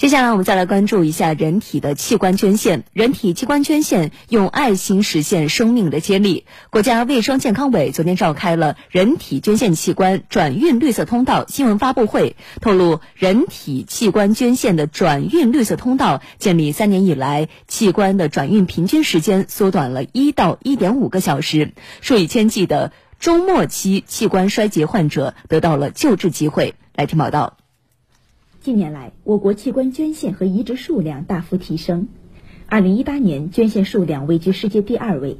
接下来我们再来关注一下人体的器官捐献。人体器官捐献用爱心实现生命的接力。国家卫生健康委昨天召开了人体捐献器官转运绿色通道新闻发布会，透露人体器官捐献的转运绿色通道建立三年以来，器官的转运平均时间缩短了一到一点五个小时，数以千计的中末期器官衰竭患者得到了救治机会。来听报道。近年来，我国器官捐献和移植数量大幅提升。二零一八年，捐献数量位居世界第二位，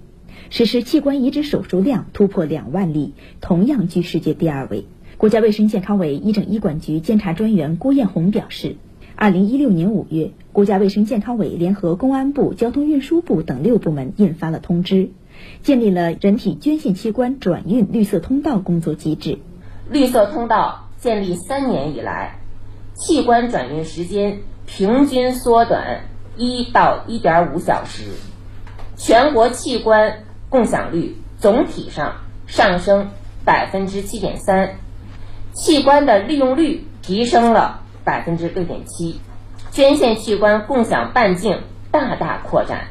实施器官移植手术量突破两万例，同样居世界第二位。国家卫生健康委医政医管局监察专员郭艳红表示，二零一六年五月，国家卫生健康委联合公安部、交通运输部等六部门印发了通知，建立了人体捐献器官转运绿色通道工作机制。绿色通道建立三年以来。器官转运时间平均缩短一到一点五小时，全国器官共享率总体上上升百分之七点三，器官的利用率提升了百分之六点七，捐献器官共享半径大大扩展，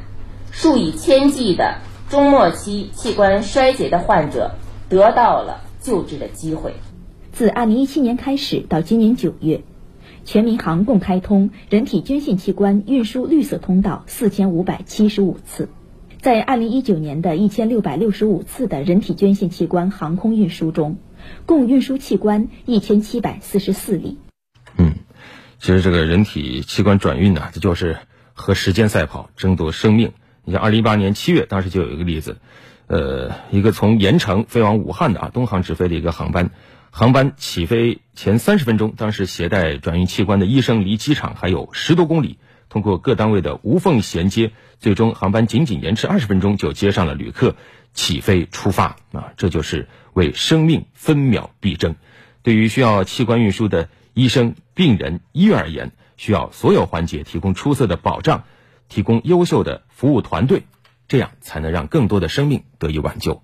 数以千计的中末期器官衰竭的患者得到了救治的机会。自二零一七年开始到今年九月。全民航共开通人体捐献器官运输绿色通道四千五百七十五次，在二零一九年的一千六百六十五次的人体捐献器官航空运输中，共运输器官一千七百四十四例。嗯，其实这个人体器官转运呢，这就是和时间赛跑，争夺生命。你像二零一八年七月，当时就有一个例子，呃，一个从盐城飞往武汉的啊，东航直飞的一个航班。航班起飞前三十分钟，当时携带转运器官的医生离机场还有十多公里，通过各单位的无缝衔接，最终航班仅仅延迟二十分钟就接上了旅客，起飞出发啊！这就是为生命分秒必争。对于需要器官运输的医生、病人、医院而言，需要所有环节提供出色的保障，提供优秀的服务团队，这样才能让更多的生命得以挽救。